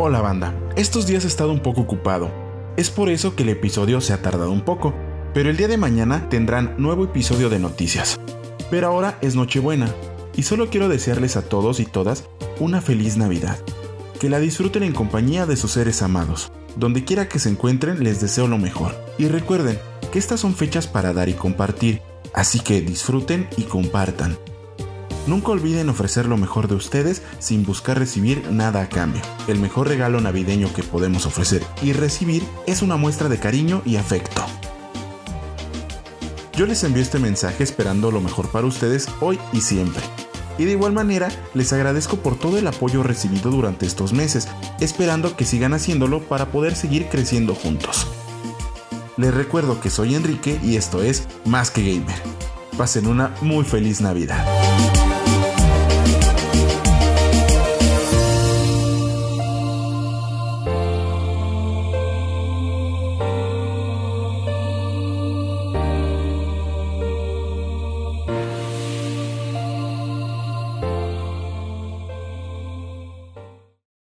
Hola banda, estos días he estado un poco ocupado. Es por eso que el episodio se ha tardado un poco, pero el día de mañana tendrán nuevo episodio de noticias. Pero ahora es Nochebuena, y solo quiero desearles a todos y todas una feliz Navidad. Que la disfruten en compañía de sus seres amados. Donde quiera que se encuentren les deseo lo mejor. Y recuerden que estas son fechas para dar y compartir, así que disfruten y compartan. Nunca olviden ofrecer lo mejor de ustedes sin buscar recibir nada a cambio. El mejor regalo navideño que podemos ofrecer y recibir es una muestra de cariño y afecto. Yo les envío este mensaje esperando lo mejor para ustedes hoy y siempre. Y de igual manera, les agradezco por todo el apoyo recibido durante estos meses, esperando que sigan haciéndolo para poder seguir creciendo juntos. Les recuerdo que soy Enrique y esto es Más que Gamer. Pasen una muy feliz Navidad.